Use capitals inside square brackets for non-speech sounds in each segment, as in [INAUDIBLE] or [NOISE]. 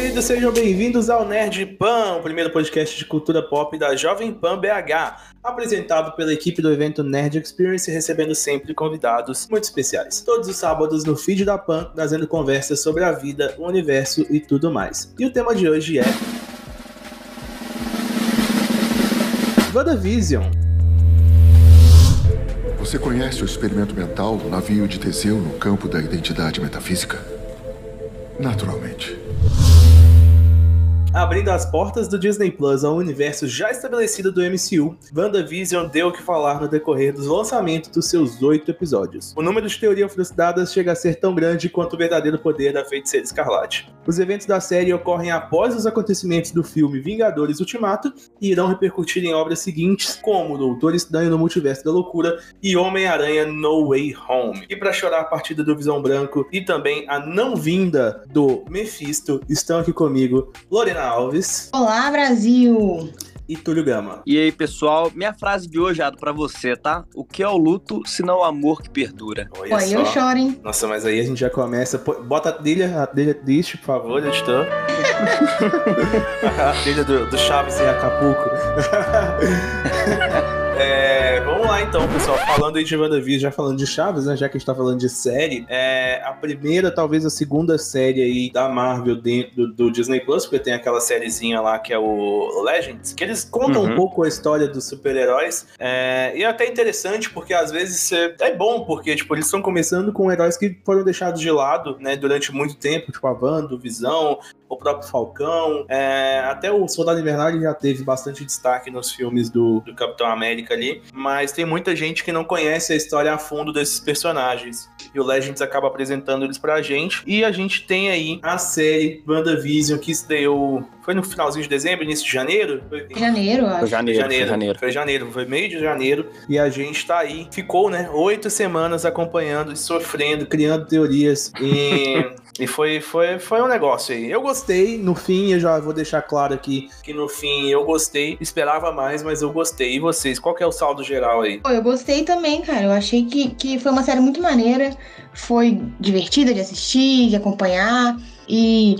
queridos, sejam bem-vindos ao Nerd Pan, o primeiro podcast de cultura pop da Jovem Pan BH, apresentado pela equipe do evento Nerd Experience, recebendo sempre convidados muito especiais. Todos os sábados no feed da Pan, trazendo conversas sobre a vida, o universo e tudo mais. E o tema de hoje é. WandaVision. Você conhece o experimento mental do navio de Teseu no campo da identidade metafísica? Naturalmente. Abrindo as portas do Disney Plus ao universo já estabelecido do MCU, WandaVision deu o que falar no decorrer dos lançamentos dos seus oito episódios. O número de teorias frustradas chega a ser tão grande quanto o verdadeiro poder da feiticeira escarlate. Os eventos da série ocorrem após os acontecimentos do filme Vingadores Ultimato e irão repercutir em obras seguintes, como Doutor Estranho no Multiverso da Loucura e Homem-Aranha No Way Home. E para chorar a partida do Visão Branco e também a não vinda do Mephisto, estão aqui comigo Lorena Alves. Olá, Brasil! E Túlio Gama. E aí, pessoal, minha frase de hoje é para você, tá? O que é o luto, se não o amor que perdura? Olha Pô, eu choro, hein? Nossa, mas aí a gente já começa. Bota a trilha, a trilha triste, por favor, editor. [LAUGHS] a trilha do, do Chaves em Acapulco. [LAUGHS] É, lá então, pessoal. Falando aí de WandaVision, já falando de Chaves, né? Já que a gente tá falando de série, é, a primeira, talvez a segunda série aí da Marvel dentro do, do Disney Plus, porque tem aquela sériezinha lá que é o Legends, que eles contam uhum. um pouco a história dos super-heróis. É, e é até interessante, porque às vezes é, é bom, porque tipo, eles estão começando com heróis que foram deixados de lado, né, durante muito tempo, tipo a Wanda, o Visão, o próprio Falcão, é, até o Soldado Invernal já teve bastante destaque nos filmes do, do Capitão América ali, mas tem muita gente que não conhece a história a fundo desses personagens. E o Legends acaba apresentando eles pra gente. E a gente tem aí a série WandaVision que estreou. Foi no finalzinho de dezembro, início de janeiro? Foi janeiro, acho. Foi janeiro, janeiro, foi janeiro. Foi janeiro, foi meio de janeiro. E a gente tá aí. Ficou, né? Oito semanas acompanhando, sofrendo, criando teorias. E. [LAUGHS] E foi, foi, foi um negócio aí. Eu gostei, no fim, eu já vou deixar claro aqui que no fim eu gostei. Esperava mais, mas eu gostei. E vocês, qual que é o saldo geral aí? eu gostei também, cara. Eu achei que, que foi uma série muito maneira. Foi divertida de assistir, de acompanhar. E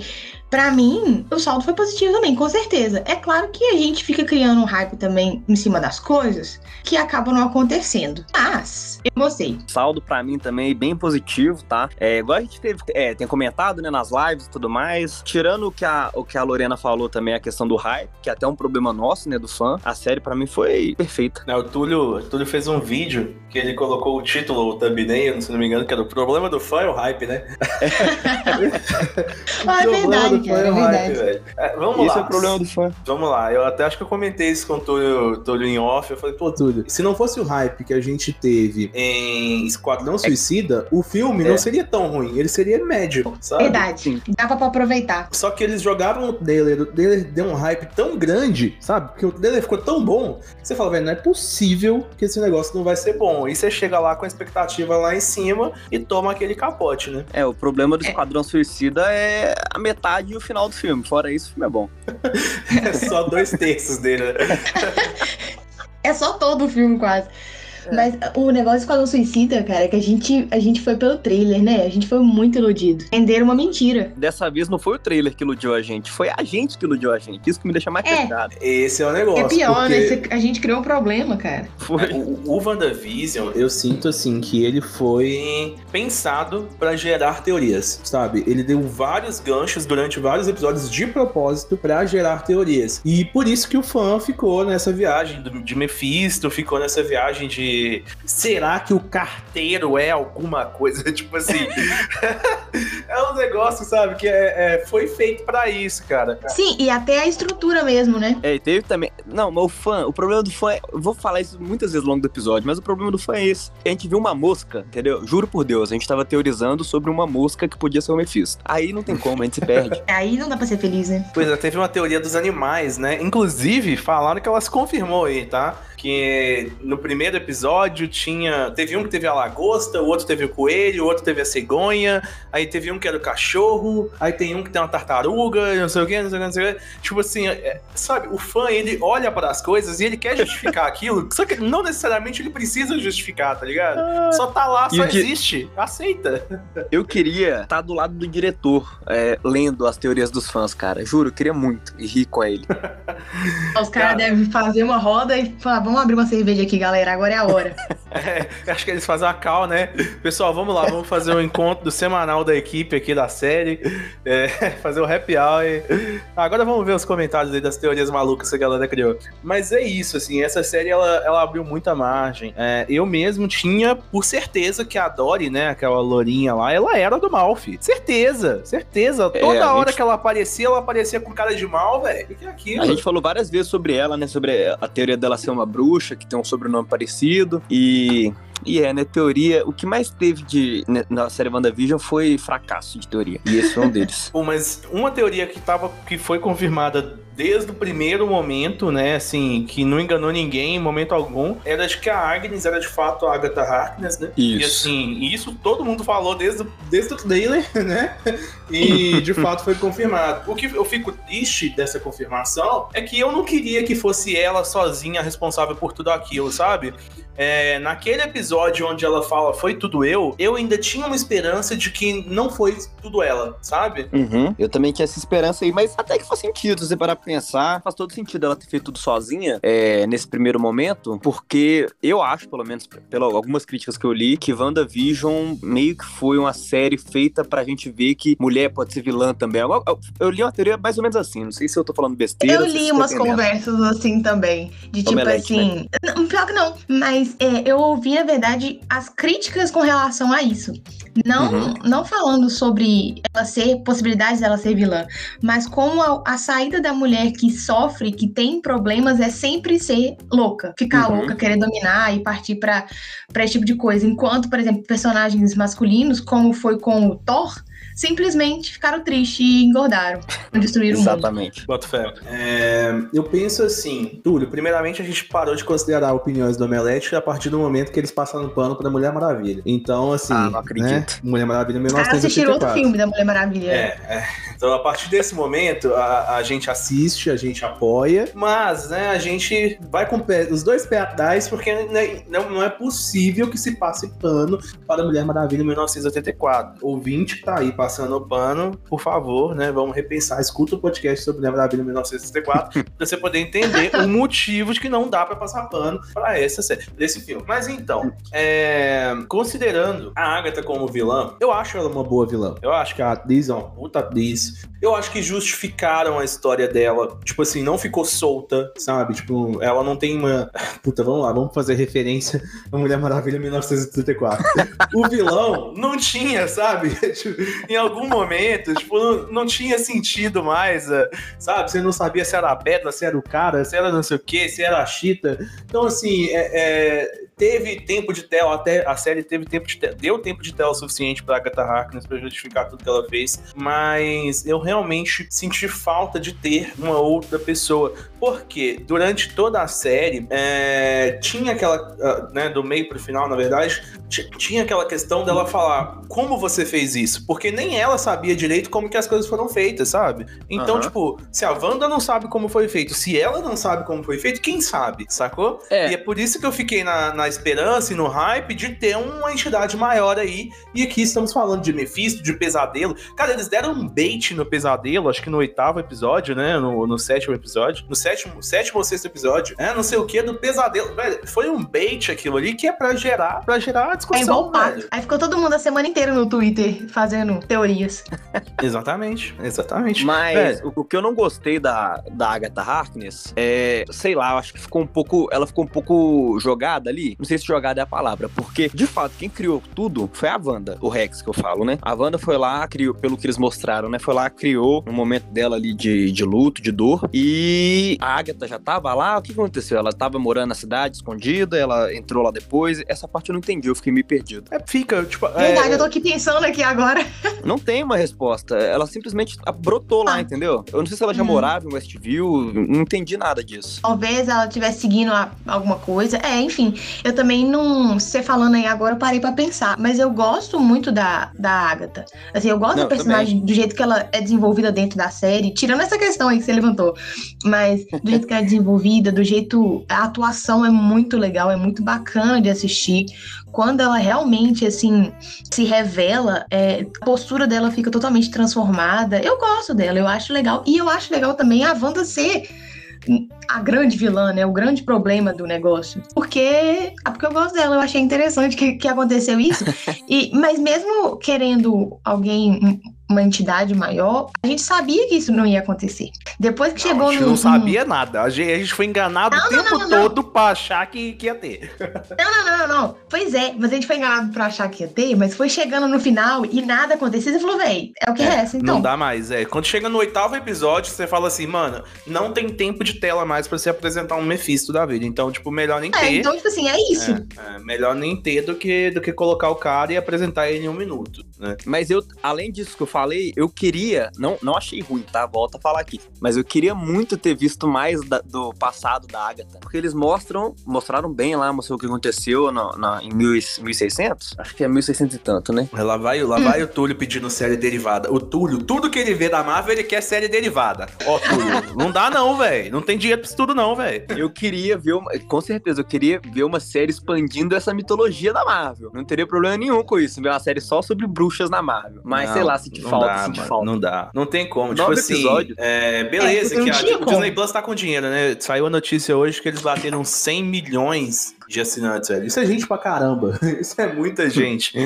para mim, o saldo foi positivo também, com certeza. É claro que a gente fica criando um hype também em cima das coisas que acabam não acontecendo. Mas eu gostei. Saldo para mim também bem positivo, tá? É, igual a gente teve, é, tem comentado, né, nas lives e tudo mais. Tirando o que, a, o que a Lorena falou também, a questão do hype, que é até um problema nosso, né, do fã, a série para mim foi perfeita. Não, o Túlio, o Túlio fez um vídeo que ele colocou o título, o thumbnail, se não me engano, que era o problema do fã é o hype, né? [LAUGHS] [LAUGHS] ah, é verdade cara, é verdade. É, vamos Esse lá. é o problema do fã. Vamos lá, eu até acho que eu comentei isso com o Túlio, Túlio em off. Eu falei, pô, Túlio, se não fosse o hype que a gente teve em Esquadrão Suicida, é. o filme é. não seria tão ruim, ele seria médio, sabe? Verdade, Sim. dava pra aproveitar. Só que eles jogaram o trailer, o trailer deu um hype tão grande, sabe? Porque o trailer ficou tão bom, que você fala, velho, não é possível que esse negócio não vai ser bom. E você chega lá com a expectativa lá em cima e toma aquele capote, né? É, o problema do Esquadrão Suicida é a metade e o final do filme. Fora isso, o filme é bom. [LAUGHS] é só dois terços dele, né? [LAUGHS] é só todo o filme, quase. É. Mas o negócio com a Suicida, cara, é que a gente, a gente foi pelo trailer, né? A gente foi muito iludido. Venderam uma mentira. Dessa vez não foi o trailer que iludiu a gente, foi a gente que iludiu a gente. Isso que me deixa mais é. Esse é o negócio. É pior, né? porque... né? A gente criou um problema, cara. Foi. O, o WandaVision, eu sinto assim que ele foi pensado para gerar teorias, sabe? Ele deu vários ganchos durante vários episódios de propósito para gerar teorias. E por isso que o fã ficou nessa viagem de Mephisto, ficou nessa viagem de será que o carteiro é alguma coisa? [LAUGHS] tipo assim. [LAUGHS] é um negócio, sabe, que é, é foi feito para isso, cara. Sim, e até a estrutura mesmo, né? É, teve também. Não, mas o fã, o problema do fã é. Eu vou falar isso muitas vezes ao longo do episódio, mas o problema do fã é esse. A gente viu uma mosca, entendeu? Juro por Deus, a gente tava teorizando sobre uma mosca que podia ser o Mephisto. Aí não tem como, a gente se perde. [LAUGHS] Aí não dá pra ser feliz, né? Pois é, teve uma teoria dos animais, né? Inclusive, falaram que ela se confirmou aí, tá? Que no primeiro episódio tinha. Teve um que teve a lagosta, o outro teve o coelho, o outro teve a cegonha, aí teve um que era o cachorro, aí tem um que tem uma tartaruga, não sei o que, não sei o que, não sei o que. Tipo assim, é, sabe, o fã ele olha para as coisas e ele quer justificar [LAUGHS] aquilo, só que não necessariamente ele precisa justificar, tá ligado? Ah. Só tá lá, só existe. Aceita. Eu queria estar tá do lado do diretor, é, lendo as teorias dos fãs, cara. Juro, eu queria muito e rir com ele. [LAUGHS] Os caras cara... devem fazer uma roda e falar, vamos abrir uma cerveja aqui, galera, agora é a hora. [LAUGHS] é, acho que eles fazem uma cal, né? Pessoal, vamos lá, vamos fazer um encontro do semanal da equipe aqui da série, é, [LAUGHS] fazer o um happy hour. E... Agora vamos ver os comentários aí das teorias malucas que a galera criou. Mas é isso, assim, essa série, ela, ela abriu muita margem. É, eu mesmo tinha por certeza que a Dory, né, aquela lourinha lá, ela era do mal, filho. Certeza, certeza. É, Toda hora gente... que ela aparecia, ela aparecia com cara de mal, velho. O que é aquilo? A gente falou várias vezes sobre ela, né, sobre a teoria dela ser uma bruxa, que tem um sobrenome parecido, e e é, né, teoria, o que mais teve de né, na série WandaVision foi fracasso de teoria. E esse foi um deles. [LAUGHS] Pô, mas uma teoria que, tava, que foi confirmada desde o primeiro momento, né, assim, que não enganou ninguém em momento algum, era de que a Agnes era de fato a Agatha Harkness, né? Isso. E assim, isso todo mundo falou desde, desde o trailer, [LAUGHS] né? E de [LAUGHS] fato foi confirmado. O que eu fico triste dessa confirmação é que eu não queria que fosse ela sozinha responsável por tudo aquilo, sabe? É, naquele episódio onde ela fala foi tudo eu, eu ainda tinha uma esperança de que não foi tudo ela, sabe? Uhum. Eu também tinha essa esperança aí, mas até que faz sentido, você parar pra pensar, faz todo sentido ela ter feito tudo sozinha é, nesse primeiro momento, porque eu acho, pelo menos, pelas algumas críticas que eu li, que WandaVision meio que foi uma série feita pra gente ver que mulher pode ser vilã também. Eu, eu, eu li uma teoria mais ou menos assim, não sei se eu tô falando besteira. Eu li umas conversas assim também, de tipo Omelete, assim, né? não, pior que não, mas é, eu ouvi, na verdade, as críticas com relação a isso. Não, uhum. não falando sobre ela ser, possibilidades dela ser vilã, mas como a, a, saída da mulher que sofre, que tem problemas, é sempre ser louca. Ficar uhum. louca, querer dominar e partir para esse tipo de coisa. Enquanto, por exemplo, personagens masculinos, como foi com o Thor, simplesmente ficaram tristes e engordaram. Destruíram Exatamente. Bota fé. É, eu penso assim, Túlio, primeiramente a gente parou de considerar opiniões do Omelete a partir do momento que eles passaram pano pra Mulher Maravilha. Então, assim. Ah, não acredito. Né? Mulher Maravilha 1984. Ah, assistiram outro filme da Mulher Maravilha. É, é. Então, a partir desse momento, a, a gente assiste, a gente apoia, mas, né, a gente vai com pé, os dois pés atrás, porque né, não, não é possível que se passe pano para Mulher Maravilha 1984. Ouvinte que tá aí passando pano, por favor, né? Vamos repensar. Escuta o podcast sobre Lembra da Vida 1964 pra você poder entender o motivo de que não dá para passar pano para essa série, desse filme. Mas então, é... considerando a Agatha como vilã, eu acho ela uma boa vilã. Eu acho que a atriz é uma puta atriz. is Eu acho que justificaram a história dela. Tipo assim, não ficou solta, sabe? Tipo, ela não tem uma. [LAUGHS] Puta, vamos lá, vamos fazer referência a Mulher Maravilha 1934. [LAUGHS] o vilão não tinha, sabe? [LAUGHS] Tipo, em algum momento, tipo, não, não tinha sentido mais, eh, sabe? Você não sabia se era a pedra, se era o cara, se era não sei o que, se era a chita. Então, assim, é, é teve tempo de tela, até a série teve tempo de tela, deu tempo de tela suficiente para Agatha Harkness para justificar tudo que ela fez, mas eu realmente senti falta de ter uma outra pessoa, porque durante toda a série é, tinha aquela, uh, né, do meio pro final, na verdade, tinha aquela questão dela falar como você fez isso, porque nem ela sabia direito como que as coisas foram feitas, sabe? Então, uhum. tipo, se a Wanda não sabe como foi feito, se ela não sabe como foi feito, quem sabe, sacou? É. E é por isso que eu fiquei na, na esperança e no hype de ter uma entidade maior aí. E aqui estamos falando de Mephisto, de Pesadelo. Cara, eles deram um bait no Pesadelo, acho que no oitavo episódio, né? No, no sétimo episódio. No sétimo, sétimo ou sexto episódio. É, não sei o que, do Pesadelo. Velho, foi um bait aquilo ali que é pra gerar, pra gerar discussão, é igual velho. Aí ficou todo mundo a semana inteira no Twitter fazendo teorias. [LAUGHS] exatamente, exatamente. Mas o, o, que eu não gostei da, da Agatha Harkness é, sei lá, eu acho que ficou um pouco, ela ficou um pouco jogada ali Não sei se jogada é a palavra, porque, de fato, quem criou tudo foi a Wanda, o Rex que eu falo, né? A Wanda foi lá, criou, pelo que eles mostraram, né? Foi lá, criou no momento dela ali de, de luto, de dor. E a Agatha já tava lá. O que aconteceu? Ela tava morando na cidade, escondida, ela entrou lá depois. Essa parte eu não entendi, eu fiquei meio perdido. É, fica, tipo. Verdade, é... eu tô aqui pensando aqui agora. [LAUGHS] Não tem uma resposta. Ela simplesmente brotou lá, Ah. entendeu? Eu não sei se ela já Hum. morava em Westview, não entendi nada disso. Talvez ela estivesse seguindo a- alguma coisa. É, enfim, eu também não. Você falando aí agora, eu parei pra pensar. Mas eu gosto muito da, da Agatha. Assim, eu gosto Não, da personagem do jeito que ela é desenvolvida dentro da série, tirando essa questão aí que você levantou. Mas do jeito que ela é desenvolvida, do jeito. A atuação é muito legal, é muito bacana de assistir. Quando ela realmente, assim, se revela, é, a postura dela fica totalmente transformada. Eu gosto dela, eu acho legal. E eu acho legal também a Wanda ser a grande vilã, né? O grande problema do negócio. Porque, ah, porque eu gosto dela, eu achei interessante que, que aconteceu isso. [LAUGHS] E, mas mesmo querendo alguém, uma entidade maior, a gente sabia que isso não ia acontecer. Depois que Não, chegou a gente no. não sabia nada. A gente, a gente foi enganado Não, o não, tempo não, não. todo pra achar que, que ia ter. Não, não, não, não, não. Pois é, mas a gente foi enganado pra achar que ia ter, mas foi chegando no final e nada aconteceu. Você falou, véi, é o que resta, então. Não dá mais, é. Quando chega no oitavo episódio, você fala assim, mano, não tem tempo de tela mais pra você apresentar um Mephisto da vida. Então, tipo, melhor nem É, ter. então, tipo assim, é isso. É, é, melhor nem ter do que, do que colocar o cara e apresentar ele em um minuto, né? Mas eu, além disso que eu falei, eu queria, não, não achei ruim, tá? Volto a falar aqui. Mas eu queria muito ter visto mais da- do passado da Agatha. Porque eles mostram, mostraram bem lá, mostrou o que aconteceu na, na- em 1000 e- 1600? Acho que é 1600 e tanto, né? Lá vai, lá vai o Túlio pedindo série derivada. O Túlio, tudo que ele vê da Marvel, ele quer série derivada. Ó, Túlio, não dá não, velho. Não tem dinheiro pra isso tudo não, velho. Eu queria ver, uma, com certeza, eu queria ver uma série expandindo essa mitologia da Marvel. Não teria problema nenhum com isso, ver uma série só sobre bruxas na Marvel. Mas Não, sei lá, não falta, dá, senti mano, falta. Não dá. Não tem como. Tipo assim, episódios. é, beleza, É, que a, como. Disney Plus tá com dinheiro, né? Saiu a notícia hoje que eles bateram 100 milhões de assinantes, velho. Isso é gente pra caramba. [LAUGHS] Isso é muita gente.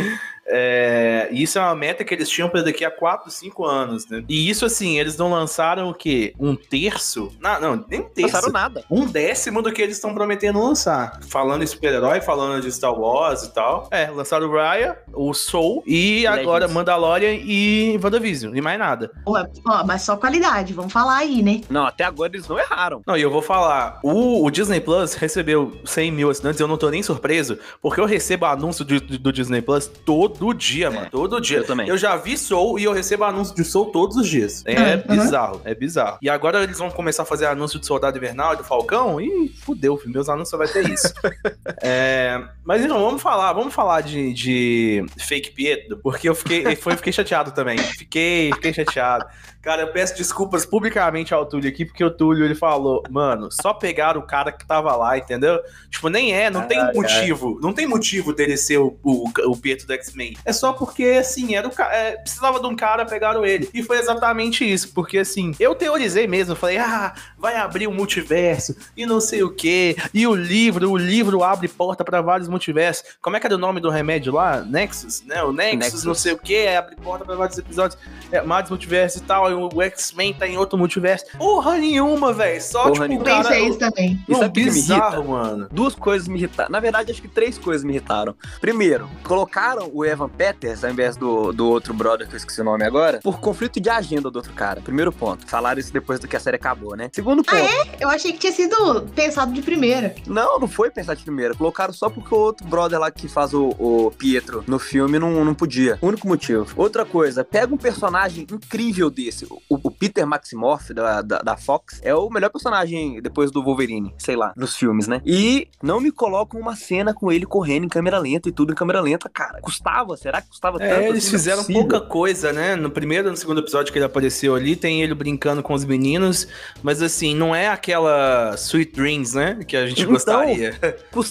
É, e isso é uma meta que eles tinham pra daqui a 4, 5 anos, né? E isso, assim, eles não lançaram o quê? Um terço? Não, não, nem um Não terço. passaram nada. Um décimo do que eles estão prometendo lançar. Falando em super-herói, falando de Star Wars e tal. É, lançaram o Raya, o Soul e Legends. agora Mandalorian e WandaVision. E mais nada. Ó, ó, mas só qualidade, vamos falar aí, né? Não, até agora eles não erraram. Não, e eu vou falar, o, o Disney Plus recebeu 100 mil assinantes, eu não tô nem surpreso, porque eu recebo anúncio de- do Disney Plus todo dia, mano, todo dia. eu também. Eu já vi Soul e eu recebo anúncio de Soul todos os dias. É aham. bizarro, é bizarro. E agora eles vão começar a fazer anúncio de Soldado Invernal e do Falcão, e fudeu, filho, meus anúncios só vai ter isso. [LAUGHS] É, mas então, vamos falar, vamos falar de, de Fake Pietro, porque eu fiquei, foi, fiquei chateado também. Fiquei, fiquei chateado. Cara, eu peço desculpas publicamente ao Túlio aqui, porque o Túlio ele falou, mano, só pegaram o cara que tava lá, entendeu? Tipo, nem é, não tem Ai, ai. motivo, não tem motivo dele ser o, o, o Pietro do X-Men. É só porque, assim, era o é, precisava de um cara, pegaram ele. E foi exatamente isso, porque, assim, eu teorizei mesmo, falei, ah, vai abrir um multiverso, e não sei o quê, e o livro, o livro abre porta pra vários multiversos. Como é que era o nome do remédio lá? Nexus, né? O Nexus, Nexus. não sei o quê, abre porta pra vários episódios, é, vários multiversos e tal, e o X-Men tá em outro multiverso. Porra nenhuma, velho, só, Porra tipo, nenhuma. cara... Pensei isso também. Não, sabe o que me bizarro, mano. Duas coisas me irritaram. Na verdade, acho que três coisas me irritaram. Primeiro, colocaram o Evan Peters ao invés do, do outro brother, que eu esqueci o nome agora, por conflito de agenda do outro cara. Primeiro ponto. Falaram isso depois do que a série acabou, né? Segundo ponto. Eu achei que tinha sido pensado de primeira. Não, não foi pensar de primeira. Colocaram só porque o outro brother lá que faz o, o Pietro no filme não, não podia. Único motivo. Outra coisa, pega um personagem incrível desse. O, o Peter Maximoff da, da, da Fox é o melhor personagem depois do Wolverine, sei lá, nos filmes, né? E não me colocam uma cena com ele correndo em câmera lenta e tudo em câmera lenta, cara. Custava? Será que custava tanto? É, eles assim? Fizeram possível. pouca coisa, né? No primeiro e no segundo episódio que ele apareceu ali, tem ele brincando com os meninos, mas assim, não é aquela Sweet Dreams, né? Que a gente Então, gostaria.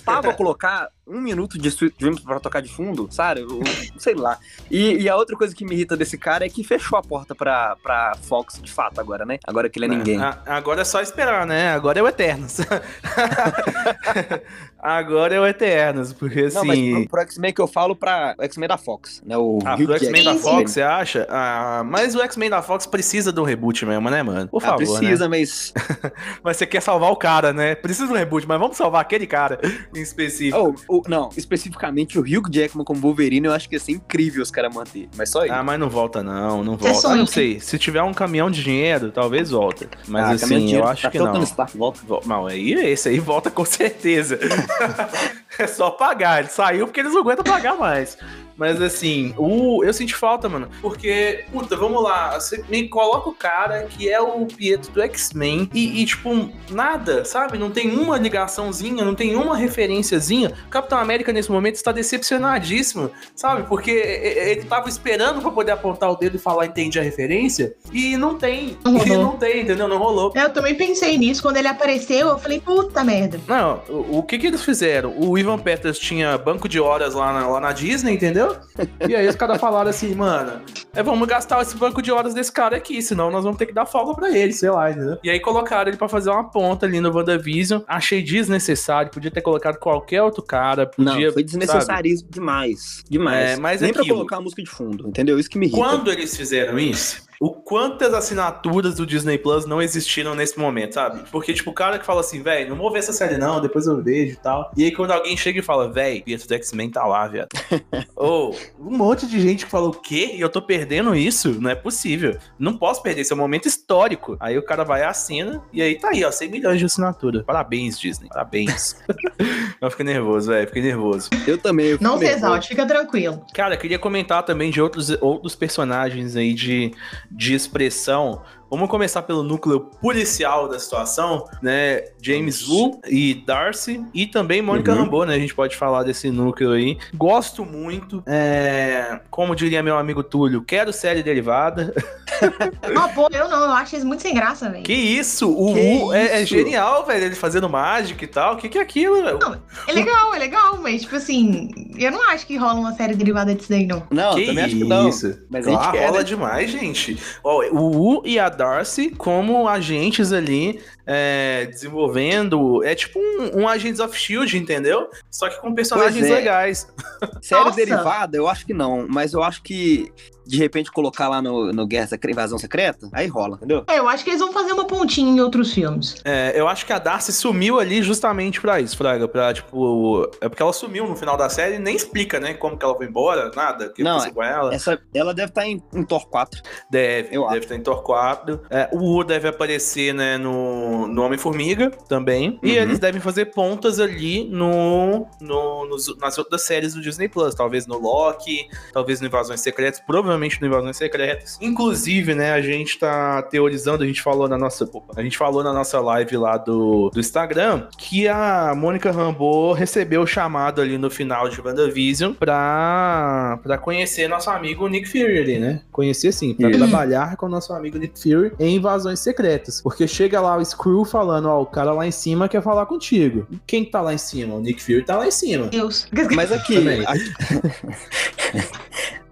Custava colocar um minuto de Sweet Dreams pra tocar de fundo, sabe? Eu- sei lá. E, e a outra coisa que me irrita desse cara é que fechou a porta pra, pra Fox de fato agora, né? Agora que ele é ninguém. A- agora é só esperar, né? Agora é o Eternos. [LAUGHS] agora é o Eternos, porque Não, mas assim. pro, pro X-Men que eu falo pra o X-Men da Fox, né? O Ah, Hugh pro X-Men da. Fox, você acha? Ah, mas o X-Men da Fox precisa de um reboot mesmo, né, mano? Por Ah, favor, né? precisa, mas. [LAUGHS] Mas você quer salvar o cara, né? Precisa de um reboot, mas vamos salvar aquele cara em específico. Oh, o, não, especificamente o Hugh Jackman como Wolverine, eu acho que ia ser incrível os caras manter. Mas só isso. Ah, mas não volta não, não É volta. sonho. Ah, não sei, se tiver um caminhão de dinheiro, talvez volta. Mas Ah, assim, caminhão de eu dinheiro, acho tá que não. Stark volta. Vo- Não, aí esse aí volta com certeza. [LAUGHS] é só pagar. Ele saiu porque eles não aguentam pagar mais. Mas assim, o, eu senti falta, mano. Porque, puta, vamos lá. Você me coloca o cara que é o Pietro do X-Men e, e, tipo, nada, sabe? Não tem uma ligaçãozinha, não tem uma referenciazinha. O Capitão América, nesse momento, está decepcionadíssimo, sabe? Porque ele tava esperando pra poder apontar o dedo e falar, entende a referência. E não tem. Não [LAUGHS] E não tem, entendeu? Não rolou. Eu também pensei nisso. Quando ele apareceu, eu falei, puta merda. Não, o, o que que eles fizeram? O Ivan Peters tinha banco de horas lá na, lá na Disney, entendeu? E aí os caras falaram assim, mano, é, vamos gastar esse banco de horas desse cara aqui, senão nós vamos ter que dar folga pra ele, sei lá, entendeu? E aí colocaram ele pra fazer uma ponta ali no WandaVision. Achei desnecessário, podia ter colocado qualquer outro cara, Não, podia... foi sabe? desnecessário demais. Demais. É, mas Nem pra aquilo- colocar a música de fundo, entendeu? Isso que me irrita. Quando eles fizeram isso, o quantas assinaturas do Disney Plus não existiram nesse momento, sabe? Porque, tipo, o cara que fala assim, velho, não vou ver essa série não, depois eu vejo e tal. E aí quando alguém chega e fala, velho, Pietro do X-Men tá lá, viado. [LAUGHS] Ou, um monte de gente que fala, o quê? E eu tô perdendo isso? Não é possível. Não posso perder, esse é um momento histórico. Aí o cara vai e assina, e aí tá aí, ó, 100 milhões de assinatura. Parabéns, Disney. Parabéns. [LAUGHS] eu fiquei nervoso, velho, fiquei nervoso. Eu também. eu Não fico se nervoso. exalte, fica tranquilo. Cara, eu queria comentar também de outros, outros personagens aí de, de expressão. Vamos começar pelo núcleo policial da situação, né? James Wu e Darcy, e também Mônica Uhum. Rambeau, né? A gente pode falar desse núcleo aí. Gosto muito. é, como diria meu amigo Túlio, quero série derivada. Não, [LAUGHS] pô, eu não. Eu acho isso muito sem graça, velho. Que isso? O Que Wu é, é isso? genial, velho. Ele fazendo mágica e tal. O que, que é aquilo, velho? É legal, é legal, mas, tipo assim, eu não acho que rola uma série derivada disso daí, não. Não, que eu também acho que não. isso? Mas a gente quer, rola né? demais, gente. Ó, o Wu e a Darcy como agentes ali é, desenvolvendo. É tipo um, um Agents of Shield, entendeu? Só que com personagens é. legais. [LAUGHS] Série Nossa. derivada, eu acho que não. Mas eu acho que, de repente, colocar lá no, no Guerra Secreta, Invasão Secreta, aí rola, entendeu? É, eu acho que eles vão fazer uma pontinha em outros filmes. É, eu acho que a Darcy sumiu ali justamente pra isso, Fraga. Pra, tipo. É porque ela sumiu no final da série e nem explica, né? Como que ela foi embora, nada. O que Não, aconteceu com ela. Essa, ela deve estar em, em Thor 4. Deve, Eu deve estar em Thor 4. É, o Wu deve aparecer, né, no, no Homem-Formiga também. E Uhum. eles devem fazer pontas ali no, no, nos- nas outras séries do Disney Plus. Talvez no Loki, talvez no Invasões Secretas, provavelmente no Invasões Secretas. Inclusive, né, a gente tá teorizando, a gente falou na nossa. a gente falou na nossa live lá do, do Instagram que a Mônica Rambeau recebeu o chamado ali no final de WandaVision pra, pra conhecer nosso amigo Nick Fury ali, né? Conhecer sim, pra Isso. trabalhar com o nosso amigo Nick Fury em invasões secretas. Porque chega lá o Screw falando, ó, o cara lá em cima quer falar contigo. E quem que tá lá em cima? O Nick Fury tá lá em cima. Deus. Mas [LAUGHS] aqui. [LAUGHS]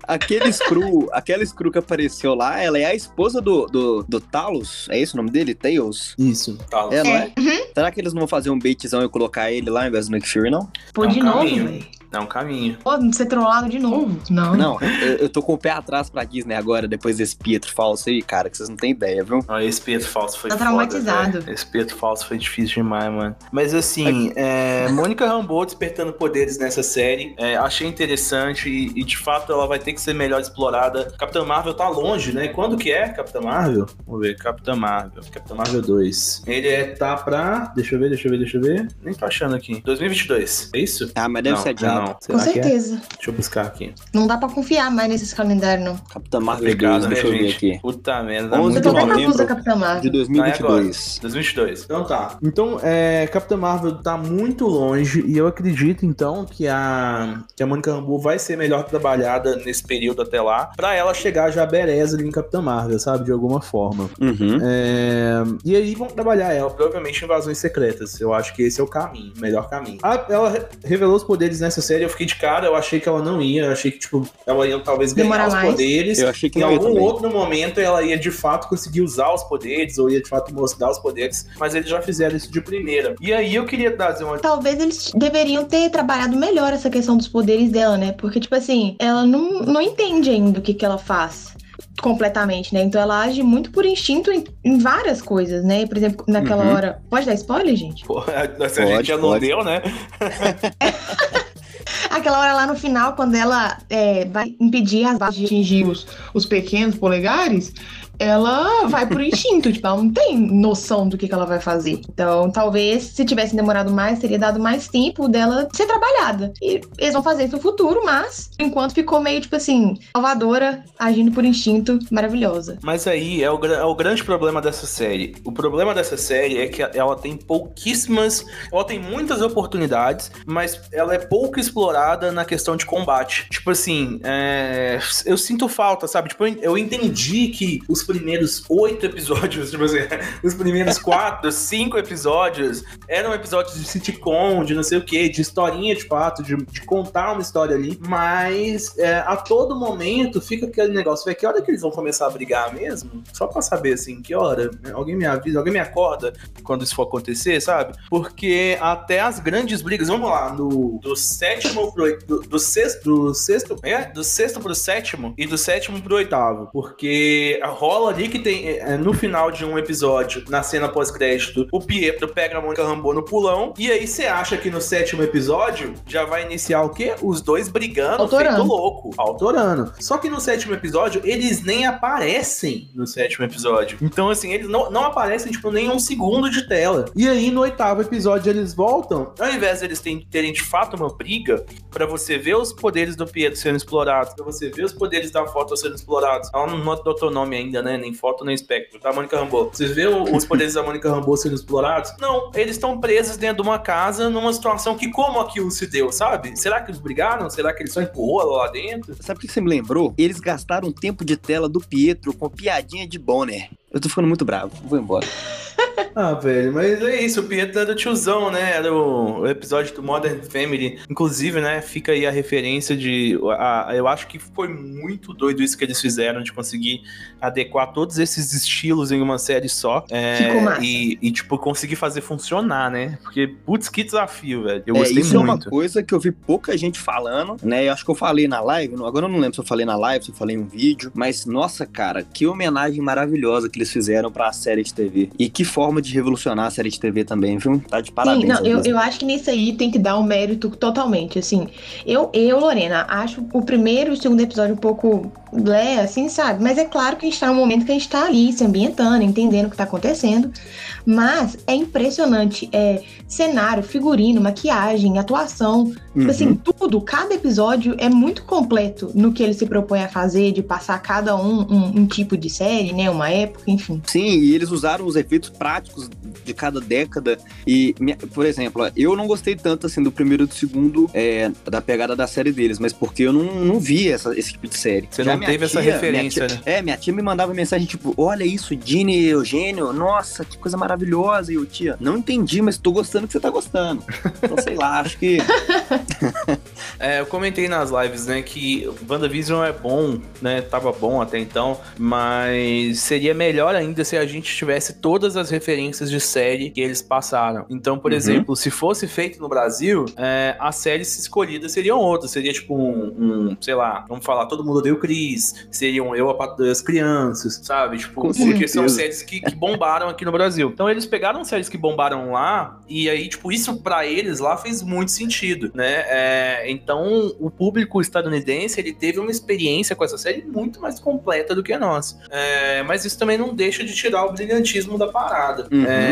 Aquele Screw, aquela Screw que apareceu lá, ela é a esposa do, do, do Talos, é esse o nome dele? Tails? Isso. Tá. É, não é? É. Será que eles não vão fazer um baitzão e colocar ele lá ao invés do Nick Fury, não? Pô, É um de novo, caminho. velho. É um caminho. Pô, não ser trollado de novo. Não. Não, eu, eu tô com o pé atrás pra Disney agora, depois desse Pietro falso aí, cara, que vocês não têm ideia, viu? Ó, esse Pedro falso foi Tá foda, traumatizado. velho. Esse Pedro falso foi difícil demais, mano. Mas assim, é, Mônica Rambeau despertando poderes nessa série. é, achei interessante e, e, de fato ela vai ter que ser melhor explorada. Capitã Marvel tá longe, né? Quando que é Capitã Marvel? Vamos ver, Capitã Marvel. Capitã Marvel 2. Ele é, tá pra. Deixa eu ver, deixa eu ver, deixa eu ver. Nem tô achando aqui. 2022. É isso? Ah, mas deve não, ser adiado. Não. Com Será que é? certeza. Deixa eu buscar aqui. Não dá pra confiar mais nesses calendários, não. Capitã Marvel Obrigado, 2, né, deixa eu ver aqui. Puta merda. tá 11 Eu muito tô de novembro. confusa, Capitã De Marvel. 2022. 2022. Então tá. Então, é, Capitã Marvel tá muito longe e eu acredito então que a que a Mônica Rambeau vai ser melhor trabalhada nesse período até lá, pra ela chegar já bereza ali em Capitã Marvel, sabe, de alguma forma. Uhum. É, e aí vão trabalhar ela, provavelmente em invasões secretas. Eu acho que esse é o caminho, o melhor caminho. A- ela re- revelou os poderes nessa série, eu fiquei de cara, eu achei que ela não ia, eu achei que tipo ela ia talvez ganhar Demorar os mais. poderes. Eu achei que Em algum também. outro momento ela ia de fato conseguir usar os poderes, ou ia de fato mostrar os poderes, mas eles já fizeram isso de primeira. E aí eu queria trazer uma. Talvez eles deveriam ter trabalhado melhor essa questão dos poderes dela, né? Porque, tipo assim, ela não, não entende ainda o que, que ela faz completamente, né? Então ela age muito por instinto em, em várias coisas, né? Por exemplo, naquela Uhum. hora. Pode dar spoiler, gente? Pô, [LAUGHS] a gente Pode, já não pode. deu, né? [LAUGHS] Aquela hora lá no final, quando ela é, vai impedir as balas de atingir os, os pequenos polegares, ela vai por [LAUGHS] instinto, tipo, ela não tem noção do que, que ela vai fazer. Então, talvez, se tivesse demorado mais, teria dado mais tempo dela ser trabalhada. E eles vão fazer isso no futuro, mas, por enquanto, ficou meio, tipo assim, salvadora, agindo por instinto, maravilhosa. Mas aí é o, é o grande problema dessa série. O problema dessa série é que ela tem pouquíssimas. Ela tem muitas oportunidades, mas ela é pouco explorada na questão de combate. Tipo assim, é, eu sinto falta, sabe? Tipo, eu entendi que os primeiros oito episódios, [LAUGHS] tipo assim, os primeiros quatro, cinco episódios eram episódios de sitcom, de não sei o que, de historinha de fato, de, de contar uma história ali, mas é, a todo momento fica aquele negócio, vai que hora que eles vão começar a brigar mesmo? Só pra saber assim, que hora? Alguém me avisa, alguém me acorda quando isso for acontecer, sabe? Porque até as grandes brigas, vamos lá, no, do sétimo pro do, do sexto, do sexto, é? Do sexto pro sétimo e do sétimo pro oitavo, porque rola rola ali que tem, é, no final de um episódio, na cena pós-crédito, o Pietro pega a Mônica Rambeau no pulão, e aí você acha que no sétimo episódio já vai iniciar o quê? Os dois brigando, autorando. feito louco, autorando. Só que no sétimo episódio, eles nem aparecem no sétimo episódio. Então, assim, eles não, não aparecem, tipo, nem um segundo de tela. E aí, no oitavo episódio, eles voltam, ao invés de eles terem, terem de fato uma briga, para você ver os poderes do Pietro sendo explorados, para você ver os poderes da foto sendo explorados. Ela não nota o nome ainda, né? Nem foto, nem espectro, tá, Mônica Rambeau? Vocês vê os poderes da Mônica Rambeau sendo explorados? Não, eles estão presos dentro de uma casa numa situação que como aquilo se deu, sabe? Será que eles brigaram? Será que ele só empurrou lá dentro? Sabe o que você me lembrou? Eles gastaram tempo de tela do Pietro com piadinha de Bonner. Eu tô ficando muito bravo, vou embora. [LAUGHS] Ah, velho, mas é isso, o Pietro era o tiozão, né? Era o, episódio do Modern Family. Inclusive, né, fica aí a referência de. A, a, eu acho que foi muito doido isso que eles fizeram, de conseguir adequar todos esses estilos em uma série só. É, Ficou massa. E, e, tipo, conseguir fazer funcionar, né? Porque, putz, que desafio, velho. Eu é, gostei isso muito. é uma coisa que eu vi pouca gente falando, né? Eu acho que eu falei na live, agora eu não lembro se eu falei na live, se eu falei em um vídeo, mas, nossa, cara, que homenagem maravilhosa que eles fizeram pra série de TV. E que forma de revolucionar a série de TV também, viu? Tá de parabéns. Sim, não, eu, eu acho que nisso aí tem que dar um mérito totalmente, assim. Eu, eu, Lorena, acho o primeiro e o segundo episódio um pouco lé, assim, sabe? Mas é claro que a gente tá num momento que a gente tá ali se ambientando, entendendo o que tá acontecendo. Mas é impressionante. É cenário, figurino, maquiagem, atuação. Tipo uhum. Assim, tudo, cada episódio é muito completo no que ele se propõe a fazer, de passar cada um, um um, tipo de série, né? Uma época, enfim. Sim, e eles usaram os efeitos práticos de cada década. E, por exemplo, eu não gostei tanto assim do primeiro e do segundo é, da pegada da série deles, mas porque eu não, não vi essa, esse tipo de série. Você Já não teve tia, essa referência, tia, né? É, minha tia me mandava mensagem tipo: olha isso, Dini e Eugênio, nossa, que coisa maravilhosa. E eu, tia, não entendi, mas tô gostando que você tá gostando. Então, sei lá, acho que. [LAUGHS] é, eu comentei nas lives, né, que WandaVision é bom, né? Tava bom até então, mas seria melhor ainda se a gente tivesse todas as referências de série que eles passaram. Então, por uhum. exemplo, se fosse feito no Brasil, é, as séries escolhidas seriam outras. Seria tipo um, um, sei lá, vamos falar, Todo Mundo Deu Cris, seriam Eu, a das Crianças, sabe? Tipo, Com porque certeza. são séries que, que bombaram aqui no Brasil. Então, eles pegaram séries que bombaram lá e aí, tipo, isso para eles lá fez muito sentido, né? É, então, o público estadunidense, ele teve uma experiência com essa série muito mais completa do que a nossa. É, mas isso também não deixa de tirar o brilhantismo da parada. Uhum. É,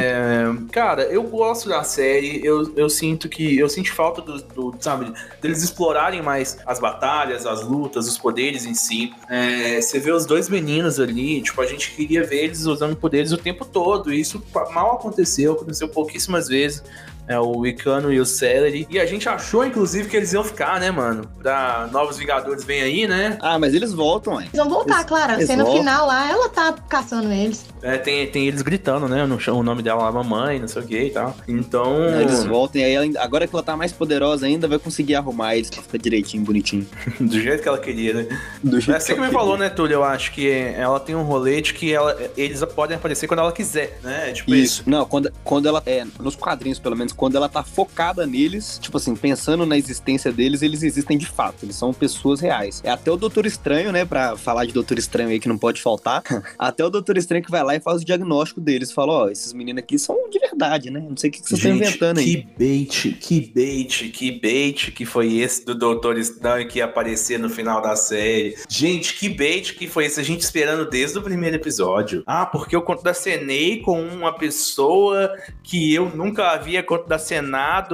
cara, eu gosto da série, eu, eu sinto que. Eu sinto falta do, do, sabe, deles explorarem mais as batalhas, as lutas, os poderes em si. É, você vê os dois meninos ali, tipo, a gente queria ver eles usando poderes o tempo todo. E isso mal aconteceu, aconteceu pouquíssimas vezes é, o Icano e o Celery. E a gente achou, inclusive, que eles iam ficar, né, mano? Pra Novos Vingadores vem aí, né? Ah, mas eles voltam, hein? Eles vão voltar, eles, claro. A cena voltam. final lá, ela tá caçando eles. É, tem, tem eles gritando, né? No, o nome dela lá, mamãe, não sei o que e tal. Então. Não, eles voltam e aí, ela, agora que ela tá mais poderosa ainda, vai conseguir arrumar eles pra ficar direitinho, bonitinho. [LAUGHS] Do jeito que ela queria, né? Do jeito é assim que, que me falou, né, Túlio? Eu acho que ela tem um rolê de que ela, eles podem aparecer quando ela quiser, né? Tipo isso. isso. Não, quando, quando ela. É, nos quadrinhos, pelo menos, quando ela tá focada neles, tipo assim, pensando na existência deles, eles existem de fato, eles são pessoas reais. É até o Doutor Estranho, né, pra falar de Doutor Estranho aí que não pode faltar, [LAUGHS] até o Doutor Estranho que vai lá e faz o diagnóstico deles, fala, ó, oh, esses meninos aqui são de verdade, né? Não sei o que, que vocês estão inventando aí. Que bait, que bait, que bait que foi esse do Doutor Estranho que ia aparecer no final da série. Gente, que bait que foi esse? A gente esperando desde o primeiro episódio. Ah, porque eu contracenei com uma pessoa que eu nunca havia contracenado,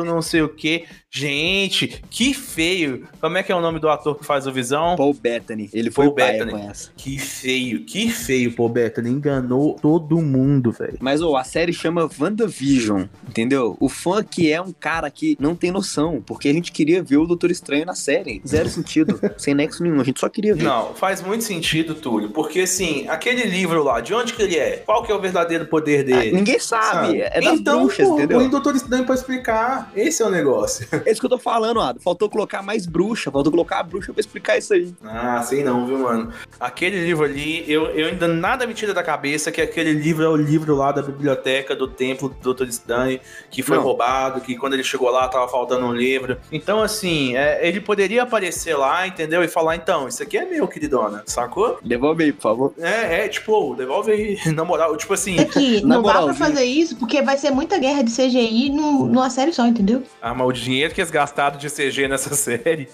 não sei o que. Gente, que feio. Como é que é o nome do ator que faz o Visão? Paul Bettany. Ele foi Paul o Bettany. com essa. Que feio, que feio, Paul Bettany. Enganou todo mundo, velho. Mas, ô, oh, a série chama WandaVision, entendeu? O fã que é um cara que não tem noção, porque a gente queria ver o Doutor Estranho na série. Zero sentido, [LAUGHS] sem nexo nenhum. A gente só queria ver. Não, faz muito sentido, Túlio, porque, assim, aquele livro lá, de onde que ele é? Qual que é o verdadeiro poder dele? Ah, ninguém sabe. sabe. É das então, bruxas, pô, entendeu? o Doutor Estranho pra explicar. Esse é o negócio. [LAUGHS] É isso que eu tô falando, Ado. Faltou colocar mais bruxa, faltou colocar a bruxa pra explicar isso aí. Ah, sei não, viu, mano? Aquele livro ali, eu, eu ainda nada me tira da cabeça que aquele livro é o livro lá da biblioteca do templo do Dr. Stein, que foi não. roubado, que quando ele chegou lá tava faltando um livro. Então, assim, é, ele poderia aparecer lá, entendeu? E falar, então, isso aqui é meu, queridona, sacou? Devolve aí, por favor. É, é, tipo, devolve aí, [LAUGHS] na moral, tipo assim... É que não dá pra fazer isso, porque vai ser muita guerra de CGI numa série só, entendeu? Ah, mas o dinheiro que eles gastaram de CG nessa [LAUGHS] série.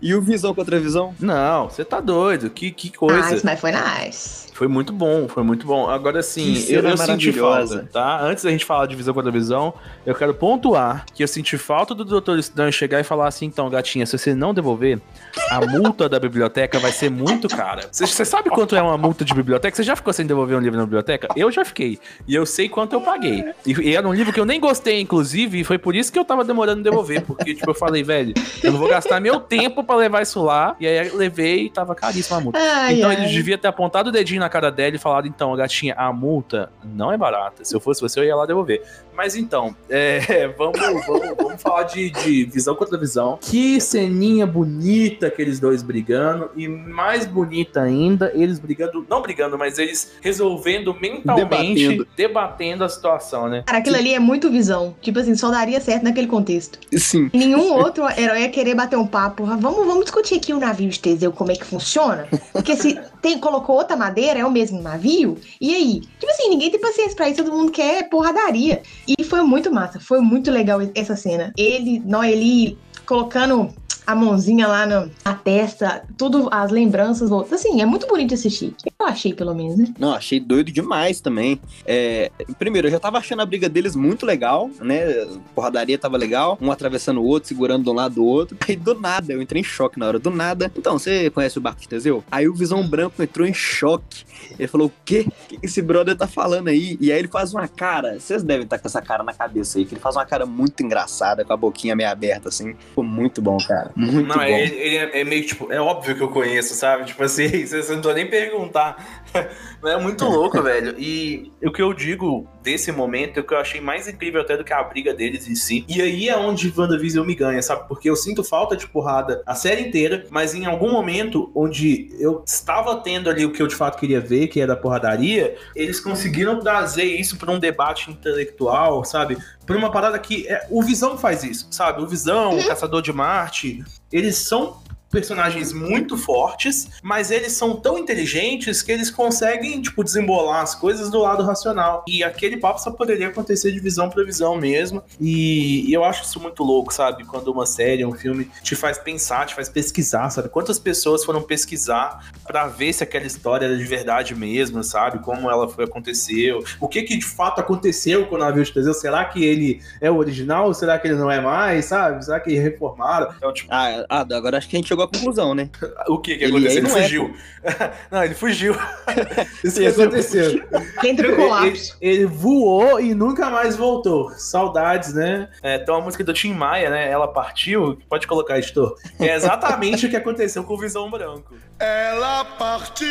E o Visão contra Visão? Não, você tá doido. Que, que coisa. Nice, mas foi nice. Foi muito bom, foi muito bom. Agora sim, eu, eu senti falta, tá? Antes da gente falar de visão contra visão, eu quero pontuar que eu senti falta do Dr. Stern chegar e falar assim: então, gatinha, se você não devolver, a multa da biblioteca vai ser muito cara. Você, sabe quanto é uma multa de biblioteca? Você já ficou sem devolver um livro na biblioteca? Eu já fiquei. E eu sei quanto eu paguei. E, e era um livro que eu nem gostei, inclusive, e foi por isso que eu tava demorando em devolver. Porque, tipo, eu falei, velho, eu não vou gastar meu tempo para levar isso lá. E aí eu levei e tava caríssima a multa. Ai, então ai. ele devia ter apontado o dedinho na na cara dela e falado, então, gatinha, a multa não é barata. Se eu fosse você, eu ia lá devolver. Mas então, é, [LAUGHS] vamos, vamos, vamos falar de, de visão contra visão. Que ceninha bonita aqueles dois brigando. E mais bonita ainda, eles brigando, não brigando, mas eles resolvendo mentalmente, debatendo, debatendo a situação, né? Cara, aquilo ali é muito visão. Tipo assim, só daria certo naquele contexto. Sim. Nenhum outro herói ia querer bater um papo. Vamos, vamos discutir aqui o navio de Teseu, como é que funciona. Porque se tem, colocou outra madeira, é o mesmo navio. E aí? Tipo assim, ninguém tem paciência pra isso, todo mundo quer porradaria. E foi muito massa, foi muito legal essa cena. Ele, não, ele colocando a mãozinha lá na, na, testa, tudo, as lembranças. Assim, é muito bonito assistir. Eu achei, pelo menos, né? Não, achei doido demais também. É, primeiro, eu já tava achando a briga deles muito legal, né? Porradaria tava legal, um atravessando o outro, segurando de um lado do outro. Aí do nada, eu entrei em choque na hora. Do nada. Então, você conhece o barco de Teseu? Aí o Visão Branco entrou em choque. Ele falou: o quê? O que esse brother tá falando aí? E aí ele faz uma cara. Vocês devem estar com essa cara na cabeça aí, que ele faz uma cara muito engraçada, com a boquinha meio aberta, assim. Ficou muito bom, cara. Muito não, bom. Ele, ele é, é, meio tipo, é óbvio que eu conheço, sabe? Tipo assim, [LAUGHS] você não precisa nem perguntar. [LAUGHS] É muito louco, velho. E o que eu digo desse momento é o que eu achei mais incrível até do que a briga deles em si. E aí é onde WandaVision me ganha, sabe? Porque eu sinto falta de porrada a série inteira, mas em algum momento onde eu estava tendo ali o que eu de fato queria ver, que era a porradaria, eles conseguiram trazer isso para um debate intelectual, sabe? Por uma parada que é, o Visão faz isso, sabe? O Visão, o Caçador de Marte, eles são personagens muito fortes, mas eles são tão inteligentes que eles conseguem, tipo, desembolar as coisas do lado racional. E aquele papo só poderia acontecer de visão para visão mesmo. E, eu acho isso muito louco, sabe? Quando uma série, um filme te faz pensar, te faz pesquisar, sabe? Quantas pessoas foram pesquisar para ver se aquela história era de verdade mesmo, sabe? Como ela foi aconteceu, o que que de fato aconteceu com o navio de Teseu? Será que ele é o original ou será que ele não é mais, sabe? Será que reformaram? Então, tipo... ah, ah, agora acho que a gente chegou à conclusão, né? o que que ele aconteceu? Ele, fugiu. É, [LAUGHS] não, ele fugiu. [LAUGHS] Isso que aconteceu. Entrou em colapso. Ele, ele, voou e nunca mais voltou. Saudades, né? É, tem uma música do Tim Maia, né? Ela partiu. Pode colocar, editor. É exatamente o que aconteceu com o Visão Branco. Ela. Partiu.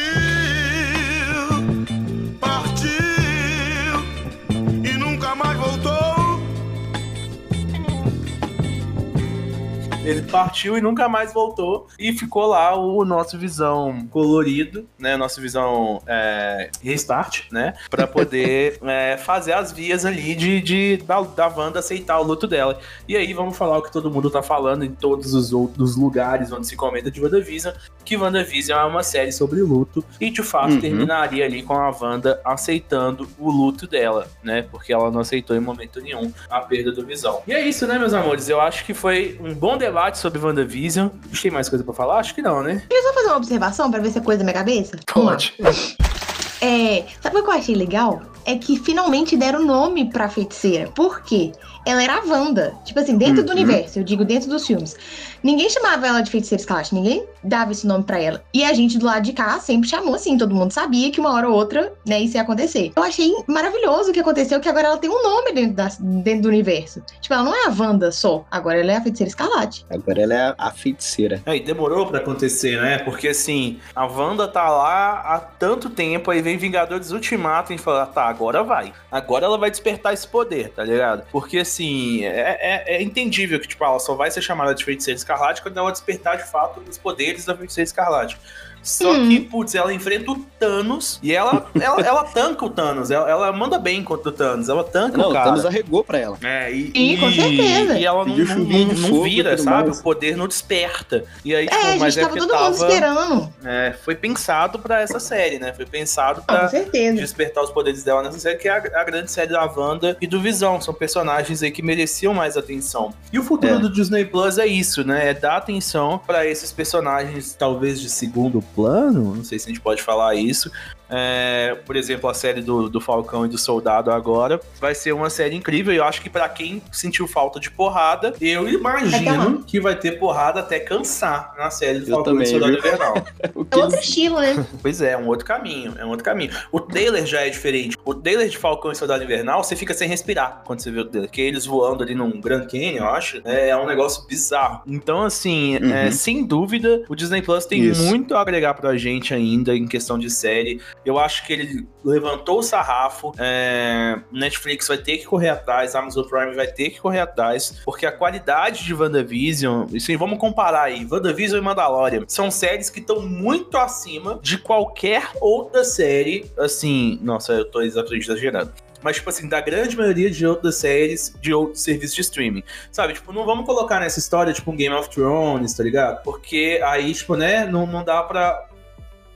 Ele partiu e nunca mais voltou. E ficou lá o nosso visão colorido, né? Nosso visão é, restart, né? Pra poder [LAUGHS] é, fazer as vias ali de, de da, da Wanda aceitar o luto dela. E aí vamos falar o que todo mundo tá falando em todos os outros lugares onde se comenta de WandaVision, que WandaVision é uma série sobre luto e de fato Uhum. terminaria ali com a Wanda aceitando o luto dela, né? Porque ela não aceitou em momento nenhum a perda do Visão. E é isso, né, meus amores? Eu acho que foi um bom debate sobre WandaVision. Tem mais coisa pra falar? Acho que não, né? Deixa eu só fazer uma observação pra ver se é coisa da minha cabeça. Lá. É, sabe o que eu achei legal? É que finalmente deram nome pra feiticeira. Por quê? Ela era a Wanda. Tipo assim, dentro do Uhum. universo, eu digo dentro dos filmes. Ninguém chamava ela de feiticeira escarlate, ninguém dava esse nome pra ela. E a gente do lado de cá sempre chamou assim, todo mundo sabia que uma hora ou outra, né, isso ia acontecer. Eu achei maravilhoso o que aconteceu, que agora ela tem um nome dentro, da- dentro do universo. Tipo, ela não é a Wanda só, agora ela é a feiticeira escarlate. Agora ela é a, feiticeira. É, e demorou pra acontecer, né? Porque assim, a Wanda tá lá há tanto tempo, aí vem Vingadores Ultimato e fala, tá, agora vai. Agora ela vai despertar esse poder, tá ligado? Porque assim, é, é- é entendível que, tipo, ela só vai ser chamada de feiticeira escarlate quando ela despertar de fato os poderes da feiticeira escarlate. Só Hum. que, putz, ela enfrenta o Thanos e ela, ela, ela tanca o Thanos. Ela, ela manda bem contra o Thanos. Ela tanca Não, o o cara. Thanos arregou pra ela. É, e, Sim, com e- certeza. E ela não, não, não e vira, sabe? mais. O poder não desperta. E aí, tipo, É, a mas gente é tava porque todo mundo tava. esperando. é, foi pensado pra essa série, né? Foi pensado Ah, com pra despertar os poderes dela nessa série, que é a, a grande série da Wanda e do Visão. São personagens aí que mereciam mais atenção. E o futuro É. do Disney Plus é isso, né? É dar atenção pra esses personagens, talvez de segundo plano. Não sei se a gente pode falar isso. É, por exemplo, a série do, do Falcão e do Soldado agora vai ser uma série incrível. E eu acho que pra quem sentiu falta de porrada, eu imagino que vai ter porrada até cansar na série do Eu Falcão também, e do Soldado? Invernal. [LAUGHS] É outro estilo, né? [LAUGHS] Pois é, é um outro caminho, é um outro caminho. O trailer já é diferente. O trailer de Falcão e Soldado Invernal, você fica sem respirar quando você vê o trailer. Porque eles voando ali num Grand Canyon, eu acho, é, é um negócio bizarro. Então, assim, Uhum. é, sem dúvida, o Disney Plus tem Isso. muito a agregar pra gente ainda em questão de série. Eu acho que ele levantou o sarrafo. é, Netflix vai ter que correr atrás, Amazon Prime vai ter que correr atrás, porque a qualidade de WandaVision, assim, vamos comparar aí, WandaVision e Mandalorian, são séries que estão muito acima de qualquer outra série, assim, nossa, eu tô exagerando. Mas, tipo assim, da grande maioria de outras séries de outros serviços de streaming. Sabe, tipo, não vamos colocar nessa história, tipo, um Game of Thrones, tá ligado? Porque aí, tipo, né, não, não dá pra.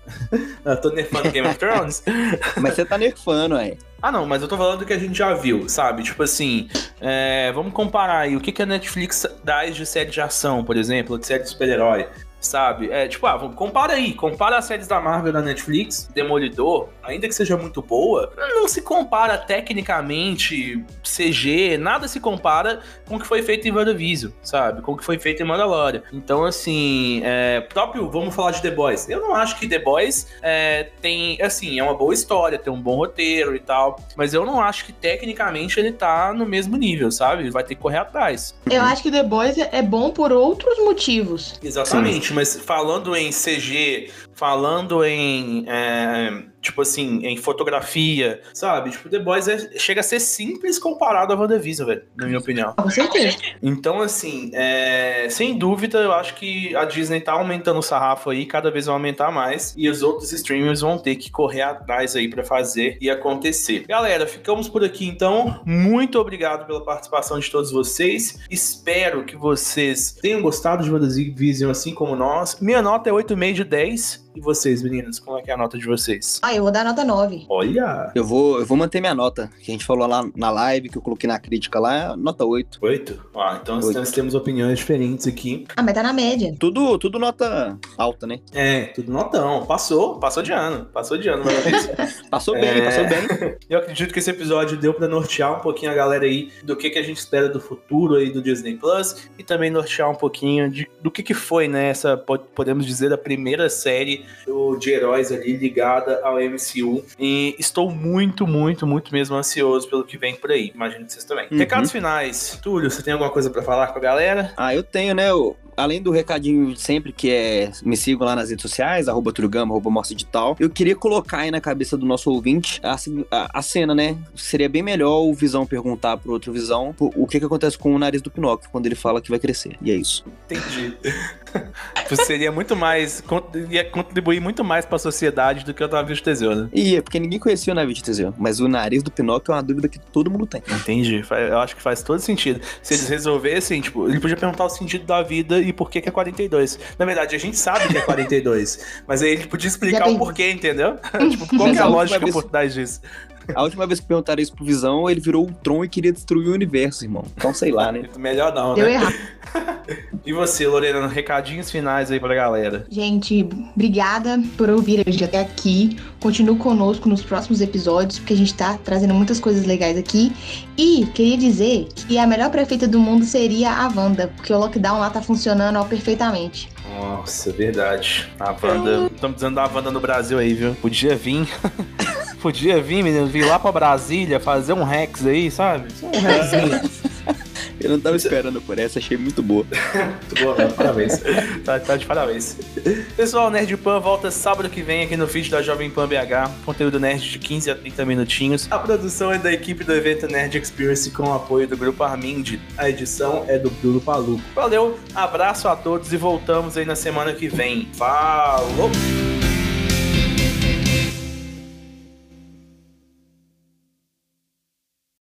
[LAUGHS] eu tô nerfando Game of Thrones. [LAUGHS] Mas você tá nerfando, aí. Ah, não, mas eu tô falando do que a gente já viu, sabe? Tipo assim, é, vamos comparar aí o que, que a Netflix traz de série de ação, por exemplo, de série de super-herói, sabe? É, tipo, ah, compara aí, compara as séries da Marvel da Netflix, Demolidor, ainda que seja muito boa, não se compara tecnicamente, CG, nada se compara com o que foi feito em WandaVision, sabe? Com o que foi feito em Mandalorian. Então, assim, é, próprio, vamos falar de The Boys. Eu não acho que The Boys é, tem, assim, é uma boa história, tem um bom roteiro e tal, mas eu não acho que tecnicamente ele tá no mesmo nível, sabe? Vai ter que correr atrás. Eu acho que The Boys é bom por outros motivos. Exatamente, mas falando em CG, falando em. é, tipo assim, em fotografia, sabe? Tipo, The Boys é- chega a ser simples comparado a WandaVision, velho, na minha opinião. Com certeza. Então, assim, é, sem dúvida, eu acho que a Disney tá aumentando o sarrafo aí, cada vez vai aumentar mais, e os outros streamers vão ter que correr atrás aí pra fazer e acontecer. Galera, ficamos por aqui então. Muito obrigado pela participação de todos vocês. Espero que vocês tenham gostado de WandaVision assim como nós. Minha nota é 8,5 de 10. E vocês, meninas, como é que é a nota de vocês? Ah, eu vou dar nota 9. Olha! Eu vou, eu vou manter minha nota. Que a gente falou lá na live, que eu coloquei na crítica lá, nota 8. 8? Ah, então Oito. nós temos opiniões diferentes aqui. Ah, mas tá na média. Tudo, tudo nota alta, né? É, tudo notão. Passou, passou de ano. Passou de ano, WandaVision. [LAUGHS] Passou bem, É. passou bem. Eu acredito que esse episódio deu pra nortear um pouquinho a galera aí do que, que a gente espera do futuro aí do Disney Plus e também nortear um pouquinho de, do que, que foi, né? Essa, po- podemos dizer, a primeira série de heróis ali ligada ao MCU. E estou muito, muito, muito mesmo ansioso pelo que vem por aí. Imagino que vocês também. Uhum. Recados finais. Túlio, você tem alguma coisa pra falar com a galera? Ah, eu tenho, né? Além do recadinho de sempre, que é me sigam lá nas redes sociais, arroba Turgama, arroba Morse Digital, eu queria colocar aí na cabeça do nosso ouvinte a, a, a cena, né? Seria bem melhor o Visão perguntar pro outro Visão o que que acontece com o nariz do Pinóquio quando ele fala que vai crescer. E é isso. Entendi. [LAUGHS] Seria muito mais. ia contribuir muito mais pra sociedade do que o navio de Teseu, né? Ia, porque ninguém conhecia o navio de Teseu. Mas o nariz do Pinóquio é uma dúvida que todo mundo tem. Entendi. Eu acho que faz todo sentido. Se eles resolvessem, tipo, ele podia perguntar o sentido da vida e por que, que é 42. Na verdade, a gente sabe que é 42. mas aí ele podia explicar o porquê, entendeu? [LAUGHS] tipo, qual que é a lógica por trás disso? A última vez que perguntaram isso pro Visão, ele virou o Tron e queria destruir o universo, irmão. Então sei lá, né? [LAUGHS] Melhor não, Deu né? errado. [LAUGHS] e você, Lorena, recadinhos finais aí pra galera. Gente, obrigada por ouvir a gente até aqui. Continue conosco nos próximos episódios, porque a gente tá trazendo muitas coisas legais aqui. E queria dizer que a melhor prefeita do mundo seria a Wanda, porque o lockdown lá tá funcionando ó, perfeitamente. Nossa, verdade. A Wanda. Estamos dizendo da Wanda no Brasil aí, viu? Podia vir. [LAUGHS] Podia vir, menino, vir lá pra Brasília, fazer um Rex aí, sabe? Um Rexzinho. Eu não tava esperando por essa, achei muito boa. muito [LAUGHS] boa, mano. Parabéns. tá, tá, de parabéns. Pessoal, Nerd Pan volta sábado que vem aqui no feed da Jovem Pan BH. Conteúdo nerd de 15 a 30 minutinhos. A produção é da equipe do evento Nerd Experience com o apoio do Grupo Armind. A edição é do Bruno Paluco. Valeu, abraço a todos e voltamos aí na semana que vem. Falou!